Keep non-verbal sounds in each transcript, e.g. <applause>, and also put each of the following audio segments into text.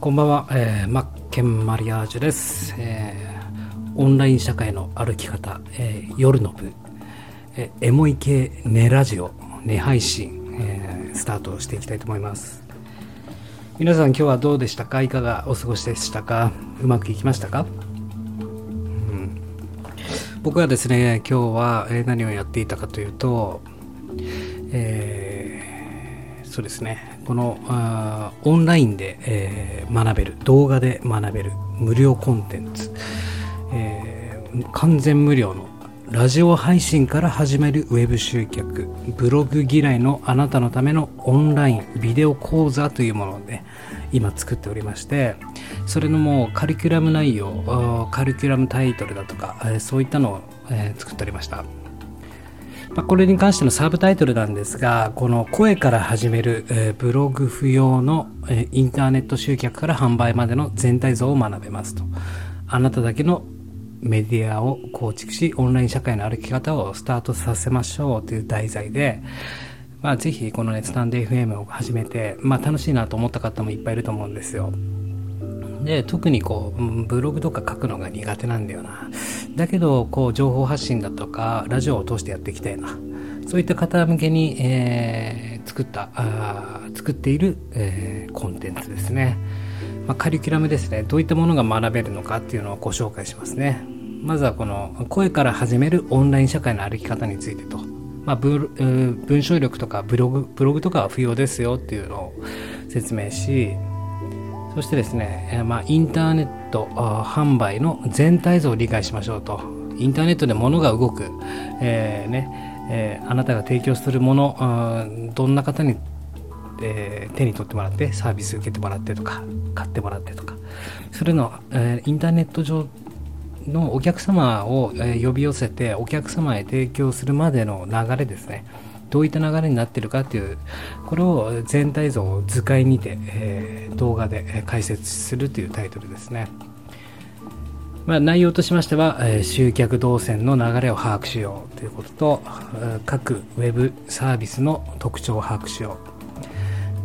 こんばんは、えー、マッケンマリアージュです、えーオンライン社会の歩き方、えー夜の部、えーエモい系寝ラジオ、寝配信、えースタートしていきたいと思います。皆さん今日はどうでしたか？いかが？お過ごしでしたか？うまくいきましたか、うん、僕はですね、今日はえー何をやっていたかというと、そうですね。このあオンラインで、えー学べる動画で学べる無料コンテンツ、えー完全無料のラジオ配信から始めるウェブ集客。ブログ嫌いのあなたのためのオンラインビデオ講座というものをね今作っておりましてそれのもうカリキュラム内容カリキュラムタイトルだとか、そういったのを、作っておりました。まあ、これに関してのサブタイトルなんですが、この声から始める、えーブログ不要の、えーインターネット集客から販売までの全体像を学べますと。あなただけのメディアを構築し、オンライン社会の歩き方をスタートさせましょうという題材で、まあ、ぜひこのね、スタンデー FM を始めて、まあ、楽しいなと思った方もいっぱいいると思うんですよ。で特にこうブログとか書くのが苦手なんだよな。だけどこう情報発信だとかラジオを通してやっていきたいな。そういった方向けに、えー作ったあ作っている、えーコンテンツですね、まあ、カリキュラムですね。どういったものが学べるのかっていうのをご紹介しますね。まずはこの声から始めるオンライン社会の歩き方についてと。まあ、ブ文章力とかブログブログとかは不要ですよっていうのを説明しそしてですね、えまあ、インターネット販売の全体像を理解しましょうと。インターネットで物が動く、えーねえーあなたが提供するもの、どんな方に、えー手に取ってもらって、サービス受けてもらってとか、買ってもらってとか、それの、えインターネット上のお客様を、え呼び寄せて、お客様へ提供するまでの流れですね。どういった流れになってるかっていう、これを全体像を図解にて、えー動画で解説するというタイトルですね。まあ、内容としましては、えー集客動線の流れを把握しようということと、各ウェブサービスの特徴を把握しよ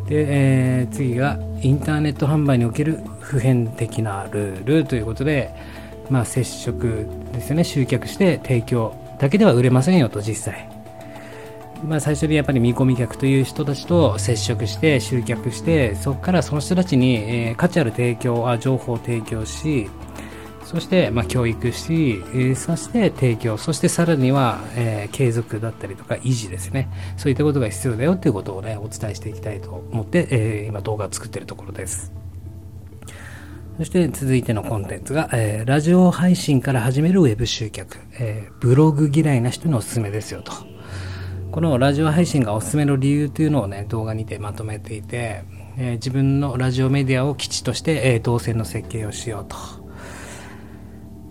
う。で、えー次がインターネット販売における普遍的なルールということで、まあ、接触ですよね、集客して提供だけでは売れませんよと実際。まあ、最初にやっぱり見込み客という人たちと接触して集客してそこからその人たちに、えー価値ある提供あ情報を提供しそして、まあ、教育し、えーそして提供そしてさらには、えー継続だったりとか維持ですね。そういったことが必要だよということをねお伝えしていきたいと思って、えー今動画を作っているところです。そして続いてのコンテンツが、えーラジオ配信から始めるウェブ集客、えーブログ嫌いな人におすすめですよと。このラジオ配信がおすすめの理由というのをね、動画にてまとめていて、えー自分のラジオメディアを基地として、えー動線の設計をしようと。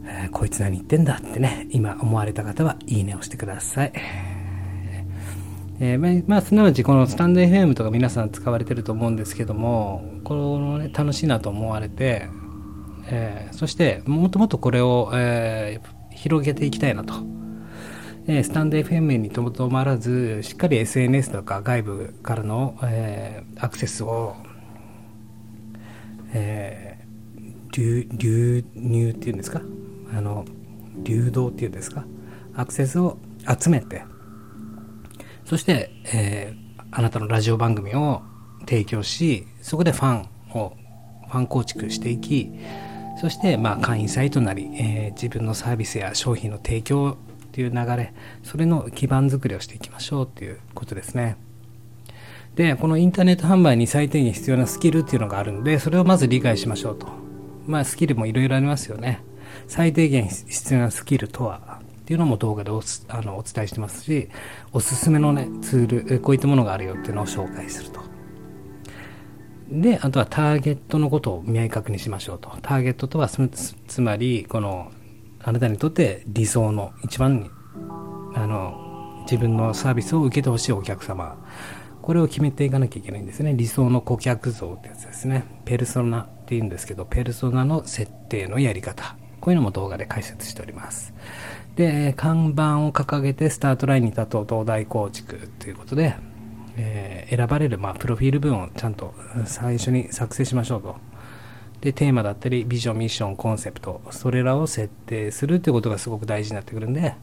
えーこいつ何言ってんだってね、今思われた方はいいねをしてください。えーまあ、すなわちこのスタンド FM とか皆さん使われてると思うんですけども、このね、楽しいなと思われて、えーそしてもっともっとこれを、えー広げていきたいなと。えースタンド FM にとどまらず、しっかり SNS とか外部からの、えーアクセスを、えー流流入っていうんですか？あの流動っていうんですか？アクセスを集めてそして、えーあなたのラジオ番組を提供しそこでファンをファン構築していきそして、まあ、会員サイトなり、えー自分のサービスや商品の提供っていう流れそれの基盤作りをしていきましょうっていうことですね。でこのインターネット販売に最低限必要なスキルっていうのがあるんでそれをまず理解しましょうと。まあスキルもいろいろありますよね。最低限必要なスキルとはっていうのも動画でおすあのお伝えしてますしおすすめのねツールこういったものがあるよっていうのを紹介すると。であとはターゲットのことを明確にしましょうと。ターゲットとはつまりこのあなたにとって理想の一番にあの自分のサービスを受けてほしいお客様。これを決めていかなきゃいけないんですね。理想の顧客像ってやつですね。ペルソナっていうんですけどペルソナの設定のやり方。こういうのも動画で解説しております。で看板を掲げてスタートラインに立とう東大構築ということで、えー選ばれる、まあ、プロフィール文をちゃんと最初に作成しましょうと。でテーマだったりビジョンミッションコンセプトそれらを設定するっていうことがすごく大事になってくるんで、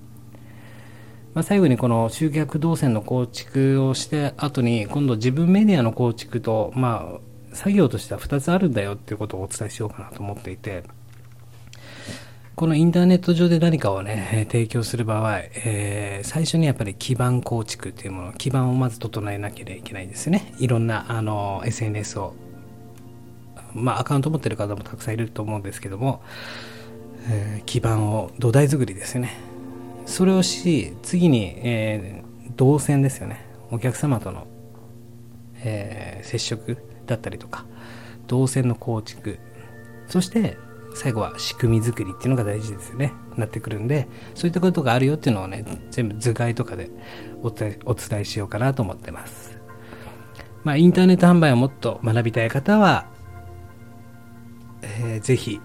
まあ、最後にこの集客動線の構築をして後に今度自分メディアの構築とまあ作業としては2つあるんだよっていうことをお伝えしようかなと思っていてこのインターネット上で何かをね、提供する場合、えー、最初にやっぱり基盤構築っていうもの、基盤をまず整えなければいけないんですね。いろんな、あの、SNS を、まあ、アカウント持ってる方もたくさんいると思うんですけども、えー、基盤を、土台作りですよね。それをし、次に、えー、動線ですよね。お客様との、えー、接触だったりとか、動線の構築、そして、最後は仕組み作りっていうのが大事ですよねなってくるんでそういったことがあるよっていうのをね全部図解とかでお伝えしようかなと思ってますまあインターネット販売をもっと学びたい方は、えー、ぜひ、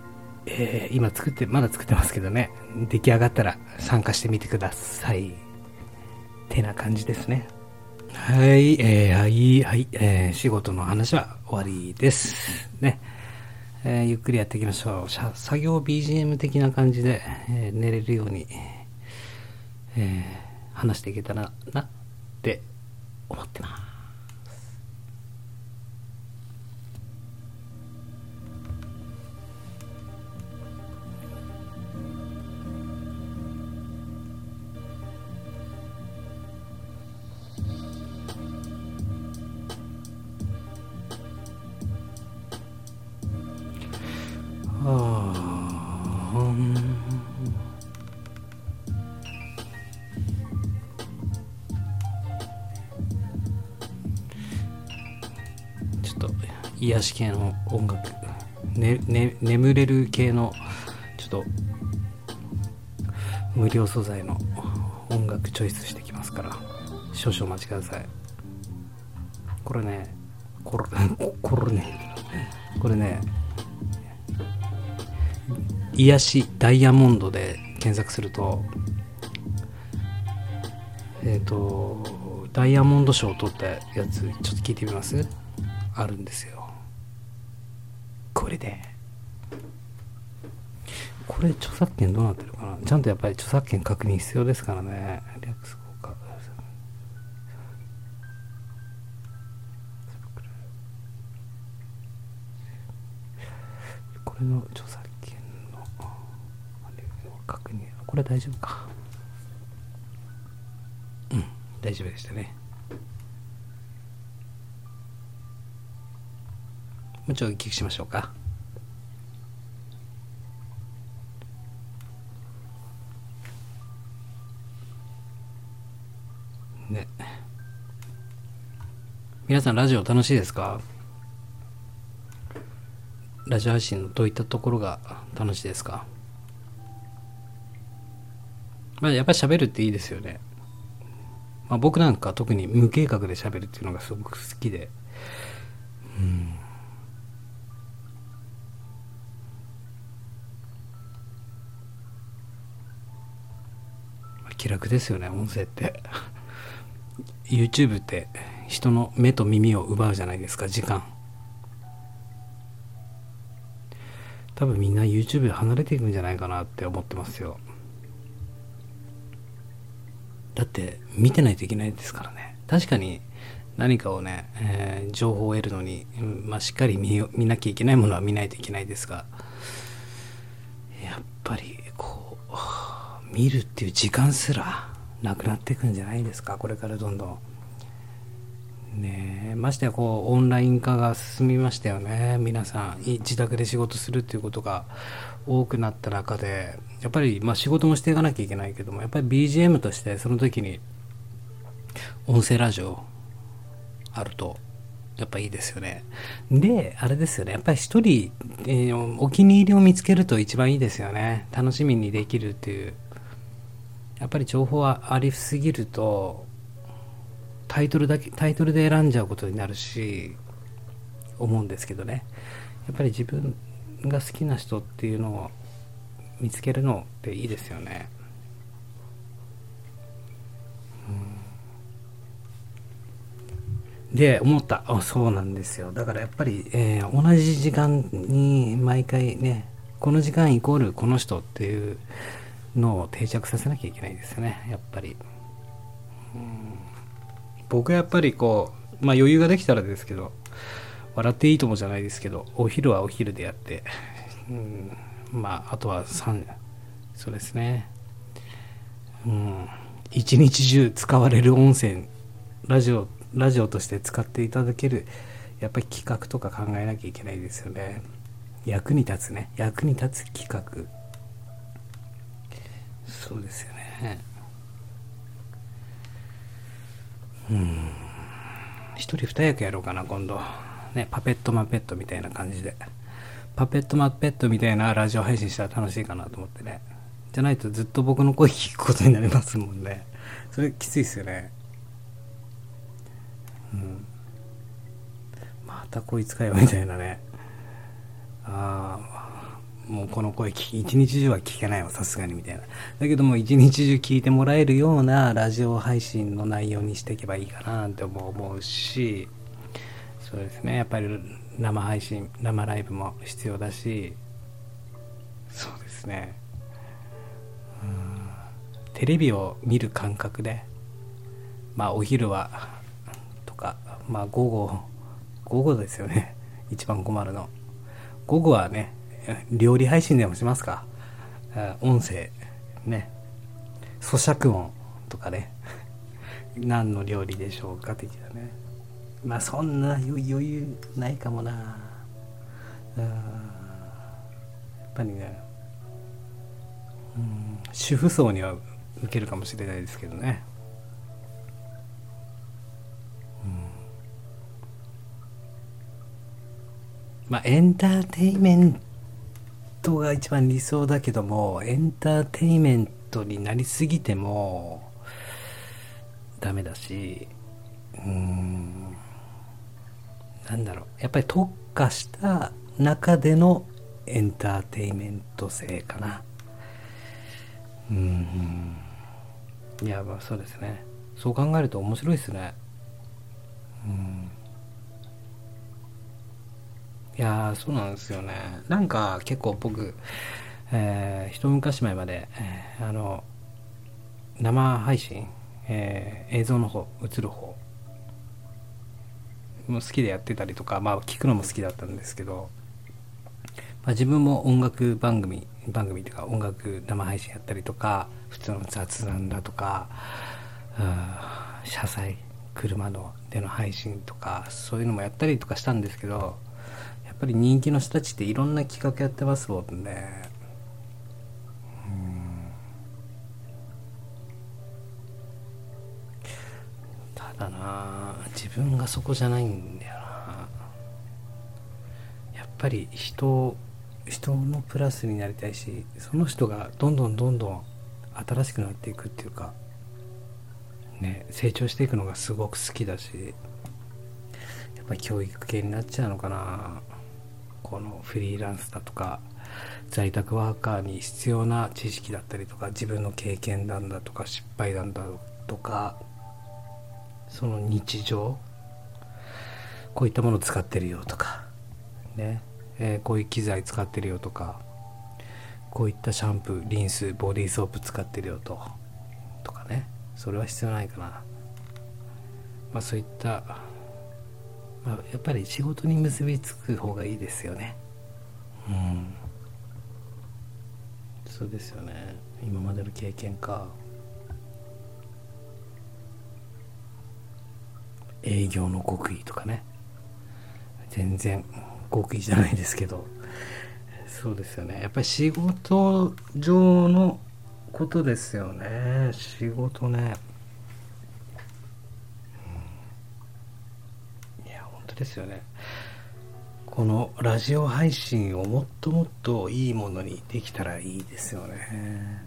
えー、今作ってまだ作ってますけどね出来上がったら参加してみてくださいてな感じですねはい、えー、はい、はい、えー、仕事の話は終わりです。ね。えー、ゆっくりやっていきましょう。作業 BGM 的な感じで、えー、寝れるように、えー、話していけたらなって思ってます。癒し系の音楽、ねね、眠れる系のちょっと無料素材の音楽チョイスしてきますから。少々お待ちください。これねこれ <laughs> これねこれね癒しダイヤモンドで検索するとえっ、ー、とダイヤモンド賞を取ったやつちょっと聞いてみます？あるんですよ。これで。これ著作権どうなってるかな？ちゃんとやっぱり著作権確認必要ですからね。リラックス効果これの著作権の確認。これ大丈夫か？うん。大丈夫でしたね。もうちょいお聞きしましょうか。ね。皆さんラジオ楽しいですか？ラジオ配信のどういったところが楽しいですか？まあやっぱり喋るっていいですよね。まあ僕なんか特に無計画で喋るっていうのがすごく好きで。気楽ですよね音声って。YouTube って人の目と耳を奪うじゃないですか時間。多分みんな YouTube 離れていくんじゃないかなって思ってますよ。だって見てないといけないですからね。確かに何かをね、えー、情報を得るのに、まあ、しっかり見見なきゃいけないものは見ないといけないですがやっぱり見るっていう時間すらなくなっていくんじゃないですか？これからどんどん。ねえましてやこうオンライン化が進みましたよね皆さん自宅で仕事するっていうことが多くなった中でやっぱりま仕事もしていかなきゃいけないけどもやっぱり BGM としてその時に音声ラジオあるとやっぱいいですよね。で、あれですよね。やっぱり一人、えー、お気に入りを見つけると一番いいですよね。楽しみにできるっていう。やっぱり情報はありすぎるとタイトルだけタイトルで選んじゃうことになるし思うんですけどね。やっぱり自分が好きな人っていうのを見つけるのっていいですよね、うん、で思った。あそうなんですよ。だからやっぱり、えー、同じ時間に毎回ねこの時間イコールこの人っていうのを定着させなきゃいけないですよね。やっぱり、うん、僕はやっぱりこうまあ余裕ができたらですけど笑っていいともじゃないですけどお昼はお昼でやって、うん、まああとは3そうですね。うん。一日中使われる音声ラジオラジオとして使っていただけるやっぱり企画とか考えなきゃいけないですよね。役に立つね。役に立つ企画。そうですよね。うん。一人二役やろうかな今度。ねパペットマペットみたいな感じで。パペットマペットみたいなラジオ配信したら楽しいかなと思ってね。じゃないとずっと僕の声聞くことになりますもんね。それきついっすよね。うん。またこいつかよみたいなね。ああもうこの声聞一日中は聞けないわさすがにみたいな。だけども一日中聞いてもらえるようなラジオ配信の内容にしていけばいいかなって思うしそうですね。やっぱり生配信生ライブも必要だしそうですね。うん。テレビを見る感覚でまあお昼はとかまあ午後午後ですよね。一番困るの。午後はね料理配信でもしますか？音声ね。咀嚼音とかね。何の料理でしょうか的なね。まあそんな余裕ないかもな。やっぱりね。うん主婦層には受けるかもしれないですけどね。まあ、エンターテイメントが一番理想だけども、エンターテイメントになりすぎてもダメだし、うーん、なんだろう、やっぱり特化した中でのエンターテイメント性かな。うん。いや、まあそうですね。そう考えると面白いですね。うん。いやー、そうなんですよね。なんか結構僕、えー、一昔前まで、えー、あの、生配信、えー、映像の方、映る方、も好きでやってたりとか、まあ聞くのも好きだったんですけど、まあ、自分も音楽番組、番組というか音楽生配信やったりとか、普通の雑談だとか、車載、車のでの配信とか、そういうのもやったりとかしたんですけど、っぱり人気の人たちっていろんな企画やってますもんね。ただな自分がそこじゃないんだよな。やっぱり人人のプラスになりたいしその人がどんどんどんどん新しくなっていくっていうかね成長していくのがすごく好きだしやっぱ教育系になっちゃうのかな。このフリーランスだとか在宅ワーカーに必要な知識だったりとか自分の経験談だとか失敗談だとかその日常こういったものを使ってるよとかね、え、こういう機材使ってるよとかこういったシャンプーリンスボディーソープ使ってるよととかね。それは必要ないかな。まあそういったまあ、やっぱり仕事に結びつく方がいいですよね。うん。そうですよね。今までの経験か。営業の極意とかね。全然極意じゃないですけど。そうですよね。やっぱり仕事上のことですよね。仕事ね。ですよね。このラジオ配信をもっともっといいものにできたらいいですよね。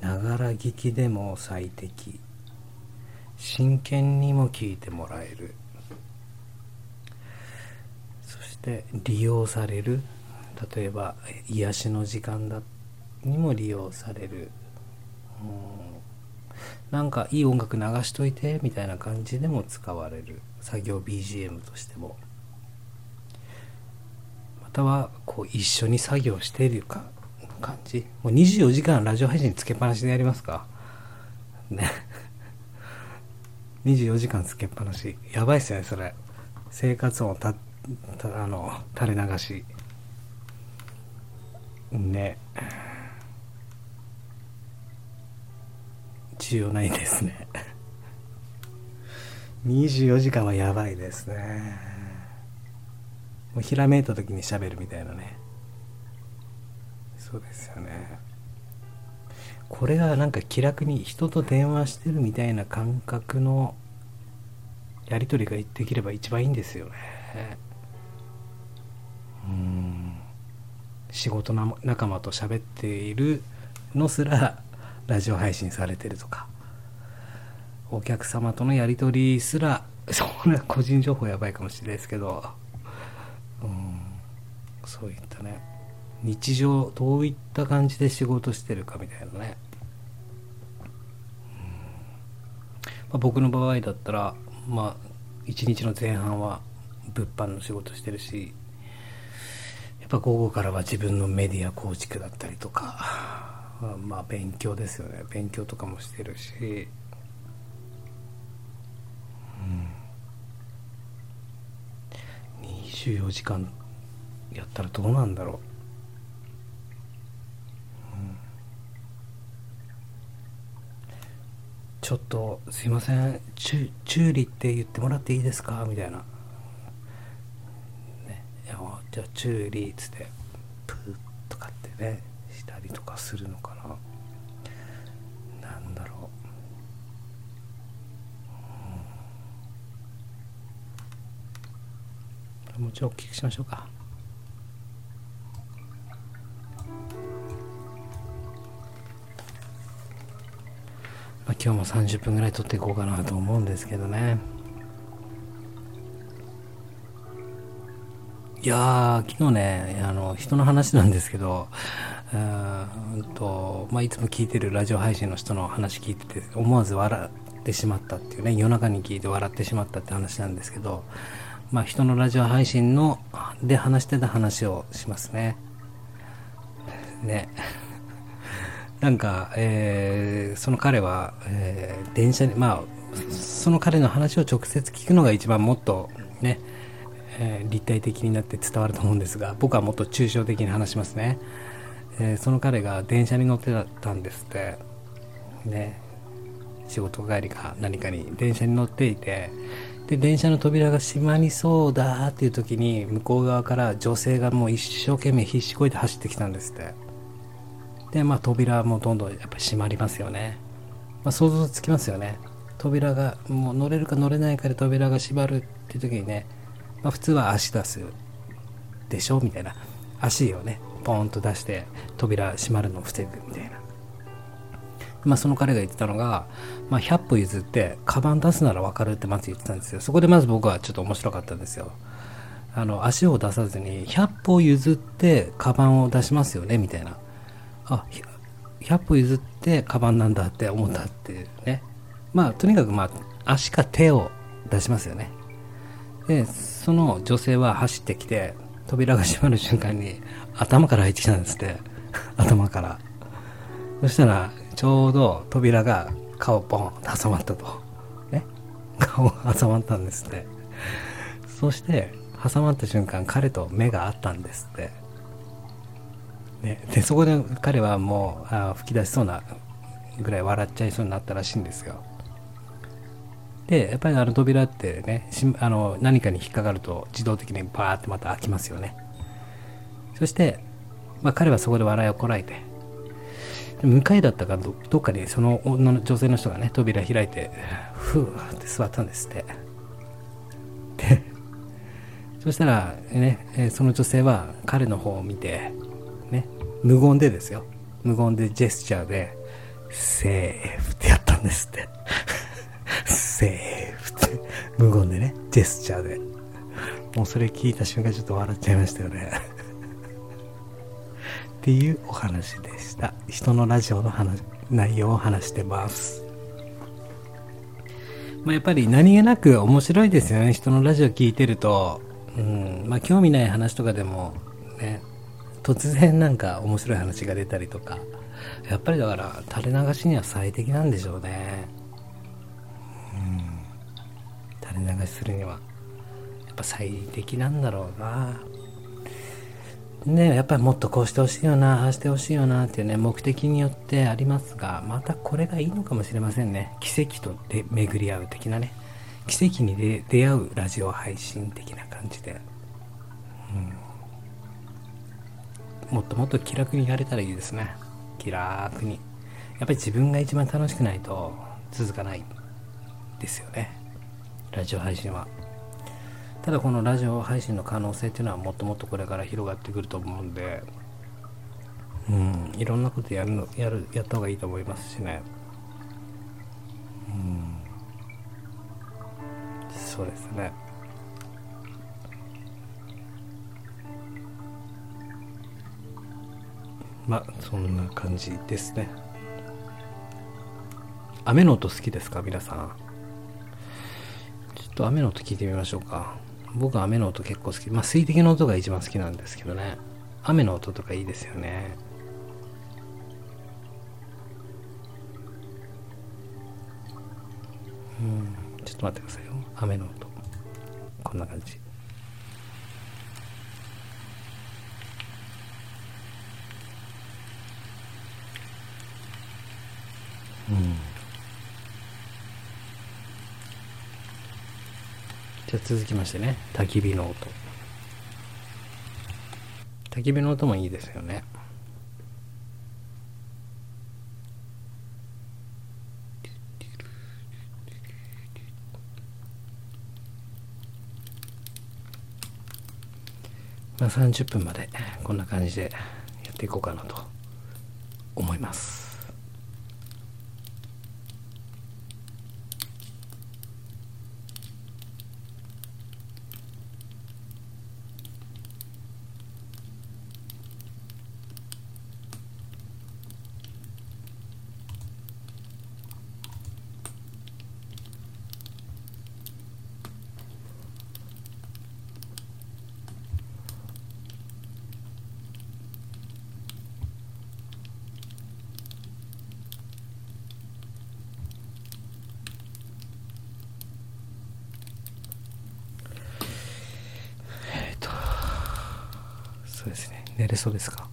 ながら聞きでも最適。真剣にも聞いてもらえる。そして利用される。例えば癒しの時間だ。にも利用される、うん。なんかいい音楽流しといてみたいな感じでも使われる。作業 BGM としても。またはこう一緒に作業しているか感じ。もう24時間ラジオ配信つけっぱなしでやりますか。ね。24時間つけっぱなし。やばいっすよねそれ。生活音たたあの垂れ流し。ね。重要ないですね。24時間はやばいですね。もうひらめいた時にしゃべるみたいなね。そうですよね。これがなんか気楽に人と電話してるみたいな感覚のやり取りができれば一番いいんですよね。うん。仕事仲間と喋っているのすらラジオ配信されてるとかお客様とのやり取りすら <laughs> そんな個人情報やばいかもしれないですけどうんそういったね日常どういった感じで仕事してるかみたいなね、まあ、僕の場合だったらまあ一日の前半は物販の仕事してるしやっぱ午後からは自分のメディア構築だったりとかまあ勉強ですよね。勉強とかもしてるし、うん、24時間やったらどうなんだろう、うん、ちょっとすいません。チュチューリって言ってもらっていいですか？みたいな、ね、いやじゃあチューリーっつってプーとかってね。したりとかするのかな。なんだろう、もうちょいお聞きしましょうか。まあ、今日も30分ぐらい撮っていこうかなと思うんですけどね。いや昨日ねあの人の話なんですけどうんと、まあ、いつも聞いてるラジオ配信の人の話聞いてて思わず笑ってしまったっていうね夜中に聞いて笑ってしまったって話なんですけど、まあ、人のラジオ配信ので話してた話をしますね。ね。<laughs> なんか、えー、その彼は、えー、電車にまあその彼の話を直接聞くのが一番もっとね、えー、立体的になって伝わると思うんですが僕はもっと抽象的に話しますね。えー、その彼が電車に乗ってたんですって。ね仕事帰りか何かに電車に乗っていて。で電車の扉が閉まりそうだっていう時に向こう側から女性がもう一生懸命必死こいて走ってきたんですって。でまあ扉もどんどんやっぱ閉まりますよね、まあ、想像つきますよね。扉がもう乗れるか乗れないかで扉が閉まるっていう時にね、まあ、普通は足出すでしょみたいな。足をね。ポーンと出して扉閉まるのを防ぐみたいな。まあその彼が言ってたのが、まあ、100歩譲ってカバン出すなら分かるってまず言ってたんですよ。そこでまず僕はちょっと面白かったんですよ。あの足を出さずに100歩譲ってカバンを出しますよねみたいな。あ100歩譲ってカバンなんだって思ったっていうね。まあとにかくまあ足か手を出しますよね。で、その女性は走ってきて扉が閉まる瞬間に頭から入ってきたんですって。頭から。そしたらちょうど扉が顔ポンと挟まったと。ね顔が挟まったんですって。そして挟まった瞬間彼と目が合ったんですって。ね、でそこで彼はもうあ吹き出しそうなぐらい笑っちゃいそうになったらしいんですよ。でやっぱりあの扉ってねあの何かに引っかかると自動的にバーってまた開きますよねそして、まあ、彼はそこで笑いをこらえて、向かいだったかどどっかにその女の女性の人がね、扉開いて、ふーって座ったんですって。で、そしたらね、その女性は彼の方を見て、ね、無言でですよ。無言でジェスチャーで、セーフってやったんですって。セーフって、無言でね、ジェスチャーで。もうそれ聞いた瞬間ちょっと笑っちゃいましたよね。っていうお話でした。人のラジオの話内容を話してます。まあ、やっぱり何気なく面白いですよね人のラジオ聞いてると、うんまあ、興味ない話とかでもね突然なんか面白い話が出たりとかやっぱりだから垂れ流しには最適なんでしょうねうん垂れ流しするにはやっぱ最適なんだろうな。ねやっぱりもっとこうしてほしいよなああしてほしいよなっていうね目的によってありますがまたこれがいいのかもしれませんね。奇跡とで巡り合う的なね。奇跡にで出会うラジオ配信的な感じで、うん、もっともっと気楽にやれたらいいですね。気楽に。やっぱり自分が一番楽しくないと続かないですよね。ラジオ配信は。ただこのラジオ配信の可能性っていうのはもっともっとこれから広がってくると思うんでうんいろんなことやるのやるやった方がいいと思いますしね。うん。そうですね。まあそんな感じですね。雨の音好きですか？皆さん。っと雨の音聞いてみましょうか僕は雨の音結構好き。まあ水滴の音が一番好きなんですけどね。雨の音とかいいですよね。うん、ちょっと待ってくださいよ。雨の音。こんな感じ。うん。じゃあ続きましてね焚き火の音。焚き火の音もいいですよね。まあ30分までこんな感じでやっていこうかなと思います。そうですね。寝れそうですか？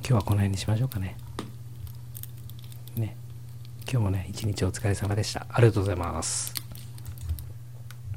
今日はこの辺にしましょうかね。ね。今日もね一日お疲れ様でした。ありがとうございます。